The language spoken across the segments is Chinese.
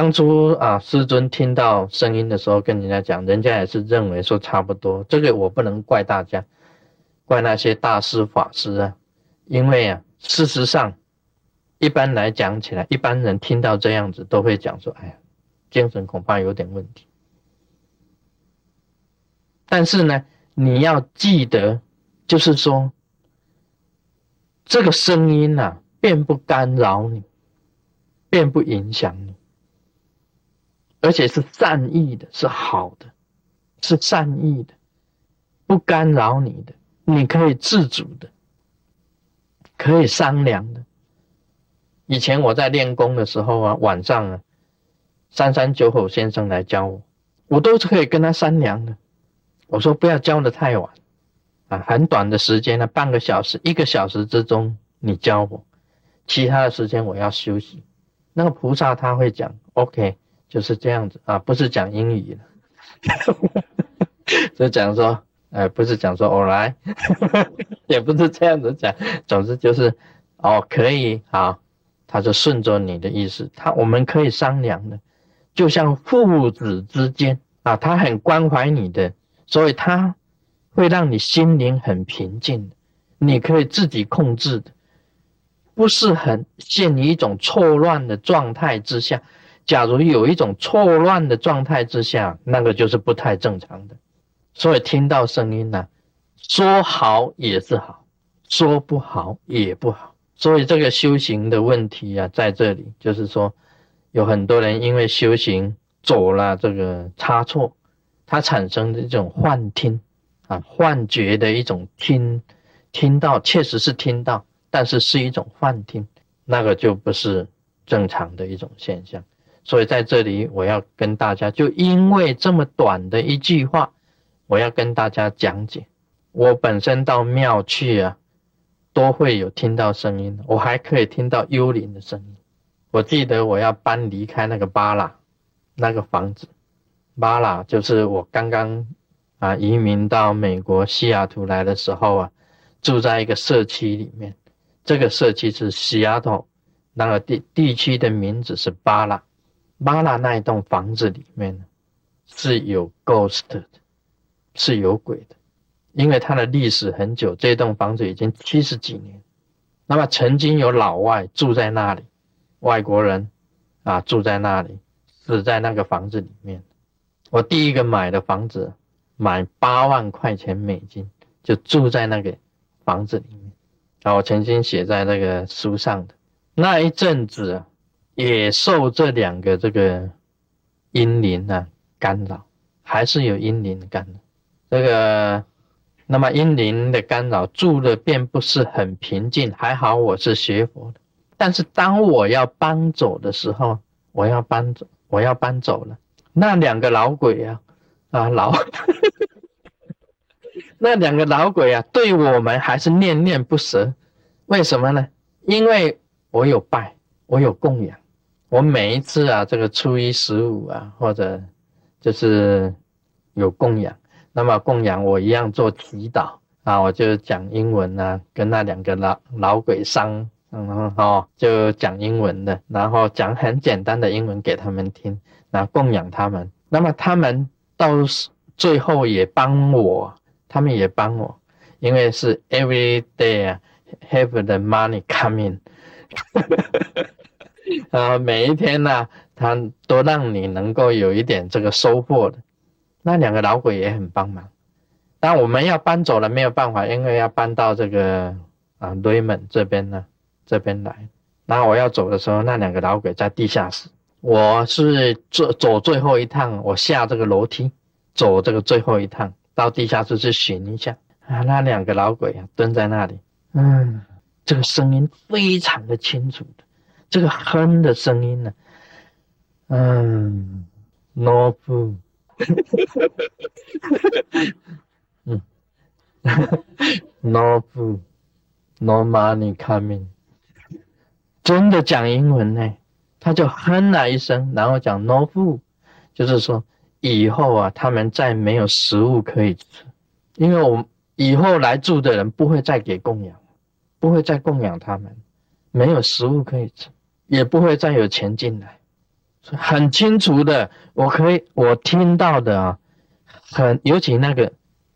当初啊，师尊听到声音的时候，跟人家讲，人家也是认为说差不多。这个我不能怪大家，怪那些大师法师啊，因为啊，事实上，一般来讲起来，一般人听到这样子都会讲说，哎呀，精神恐怕有点问题。但是呢，你要记得，就是说，这个声音呐，并不干扰你，并不影响你。而且是善意的，是好的，是善意的，不干扰你的，你可以自主的，可以商量的。以前我在练功的时候啊，晚上啊，三三九口先生来教我，我都是可以跟他商量的。我说不要教的太晚，啊，很短的时间呢，半个小时、一个小时之中你教我，其他的时间我要休息。那个菩萨他会讲，OK。就是这样子啊，不是讲英语的，就讲说，呃，不是讲说我来，也不是这样子讲，总之就是，哦，可以好，他就顺着你的意思，他我们可以商量的，就像父子之间啊，他很关怀你的，所以他会让你心灵很平静，你可以自己控制的，不是很陷于一种错乱的状态之下。假如有一种错乱的状态之下，那个就是不太正常的。所以听到声音呢，说好也是好，说不好也不好。所以这个修行的问题啊，在这里就是说，有很多人因为修行走了这个差错，他产生的这种幻听啊、幻觉的一种听，听到确实是听到，但是是一种幻听，那个就不是正常的一种现象。所以在这里，我要跟大家，就因为这么短的一句话，我要跟大家讲解。我本身到庙去啊，都会有听到声音，我还可以听到幽灵的声音。我记得我要搬离开那个巴拉那个房子，巴拉就是我刚刚啊移民到美国西雅图来的时候啊，住在一个社区里面，这个社区是西雅图那个地地区的名字是巴拉。巴拉那一栋房子里面，是有 ghost 的，是有鬼的，因为它的历史很久，这栋房子已经七十几年。那么曾经有老外住在那里，外国人啊住在那里，死在那个房子里面。我第一个买的房子，买八万块钱美金，就住在那个房子里面。啊，我曾经写在那个书上的那一阵子。也受这两个这个阴灵啊干扰，还是有阴灵的干扰。这个那么阴灵的干扰住的并不是很平静，还好我是学佛的。但是当我要搬走的时候，我要搬走，我要搬走了。那两个老鬼啊啊老，那两个老鬼啊，对我们还是念念不舍。为什么呢？因为我有拜，我有供养。我每一次啊，这个初一十五啊，或者就是有供养，那么供养我一样做祈祷啊，我就讲英文啊，跟那两个老老鬼商，嗯哦，就讲英文的，然后讲很简单的英文给他们听，然后供养他们。那么他们到最后也帮我，他们也帮我，因为是 every day 啊，have the money coming。啊，每一天呢，他都让你能够有一点这个收获的。那两个老鬼也很帮忙。但我们要搬走了，没有办法，因为要搬到这个啊雷门这边呢，这边来。然后我要走的时候，那两个老鬼在地下室。我是走走最后一趟，我下这个楼梯，走这个最后一趟到地下室去寻一下啊。那两个老鬼啊，蹲在那里，嗯，这个声音非常的清楚的。这个哼的声音呢，嗯，no food，嗯，no food，no money coming，真的讲英文呢，他就哼了一声，然后讲 no food，就是说以后啊，他们再没有食物可以吃，因为我们以后来住的人不会再给供养，不会再供养他们，没有食物可以吃。也不会再有钱进来，很清楚的，我可以我听到的啊，很尤其那个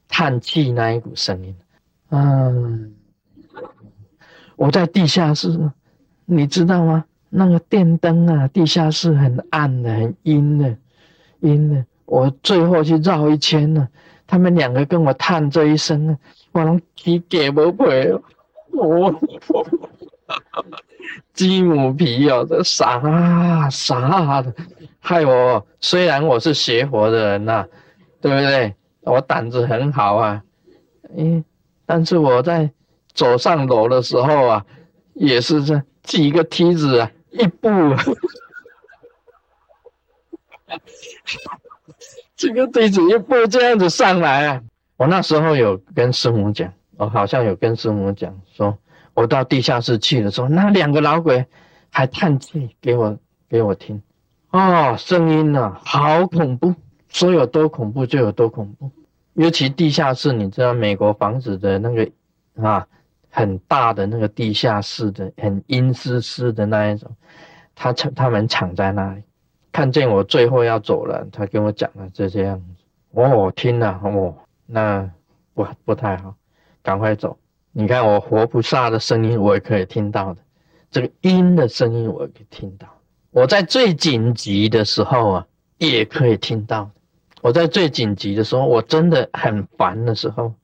叹气那一股声音，嗯，我在地下室，你知道吗？那个电灯啊，地下室很暗的，很阴的，阴的。我最后去绕一圈呢，他们两个跟我叹这一声，我能皮给不赔我，鸡母皮哦，这傻傻的，害我。虽然我是学佛的人呐，对不对？我胆子很好啊，嗯，但是我在走上楼的时候啊，也是这几个梯子啊。一步，这个弟子一步这样子上来啊！我那时候有跟师母讲，我好像有跟师母讲，说我到地下室去的时候，那两个老鬼还叹气给我给我听，哦，声音呐，好恐怖，说有多恐怖就有多恐怖。尤其地下室，你知道美国房子的那个啊。很大的那个地下室的，很阴湿湿的那一种，他藏他们藏在那里，看见我最后要走了，他跟我讲了这些样子，哦，听了哦，那不不太好，赶快走。你看我活菩萨的声音，我也可以听到的，这个音的声音我也可以听到。我在最紧急的时候啊，也可以听到。我在最紧急的时候，我真的很烦的时候，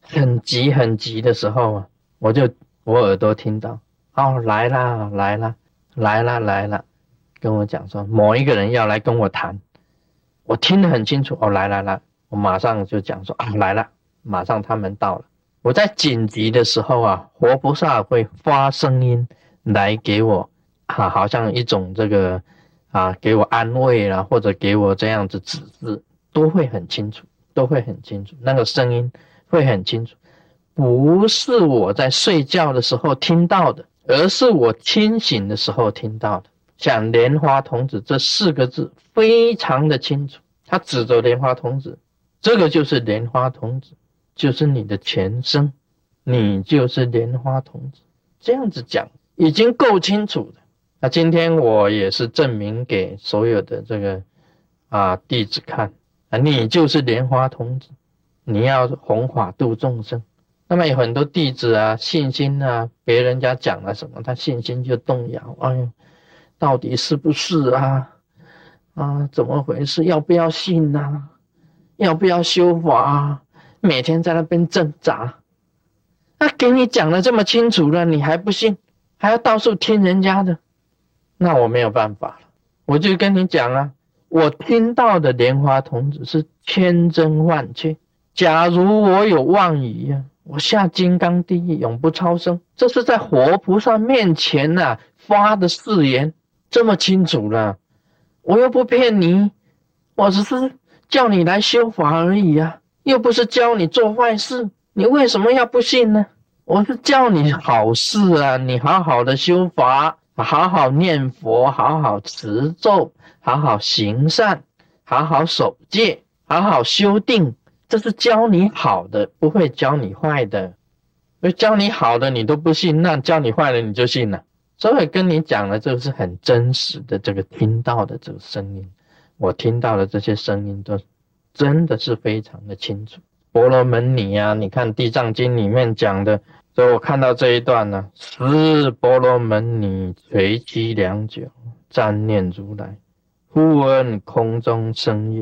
很急很急的时候啊。我就我耳朵听到，哦，来啦来啦来啦来啦，跟我讲说某一个人要来跟我谈，我听得很清楚，哦，来来来，我马上就讲说啊来了，马上他们到了。我在紧急的时候啊，活菩萨会发声音来给我，啊，好像一种这个啊，给我安慰啦，或者给我这样子指示，都会很清楚，都会很清楚，那个声音会很清楚。不是我在睡觉的时候听到的，而是我清醒的时候听到的。像莲花童子这四个字非常的清楚，他指着莲花童子，这个就是莲花童子，就是你的前生，你就是莲花童子。这样子讲已经够清楚的。那今天我也是证明给所有的这个啊弟子看啊，你就是莲花童子，你要弘法度众生。那么有很多弟子啊，信心啊，别人家讲了什么，他信心就动摇。哎呦，到底是不是啊？啊，怎么回事？要不要信呐？要不要修法？啊每天在那边挣扎。那给你讲的这么清楚了，你还不信？还要到处听人家的？那我没有办法了。我就跟你讲啊，我听到的莲花童子是千真万确。假如我有妄语呀。我下金刚地狱，永不超生。这是在活菩萨面前呐发的誓言，这么清楚了。我又不骗你，我只是叫你来修法而已啊，又不是教你做坏事。你为什么要不信呢？我是教你好事啊，你好好的修法，好好念佛，好好持咒，好好行善，好好守戒，好好修定。这是教你好的，不会教你坏的。因为教你好的你都不信，那教你坏的你就信了。所以跟你讲的，这个是很真实的，这个听到的这个声音，我听到的这些声音都真的是非常的清楚。婆罗门女啊，你看《地藏经》里面讲的，所以我看到这一段呢，是婆罗门女垂泣良久，瞻念如来，忽闻空中声音。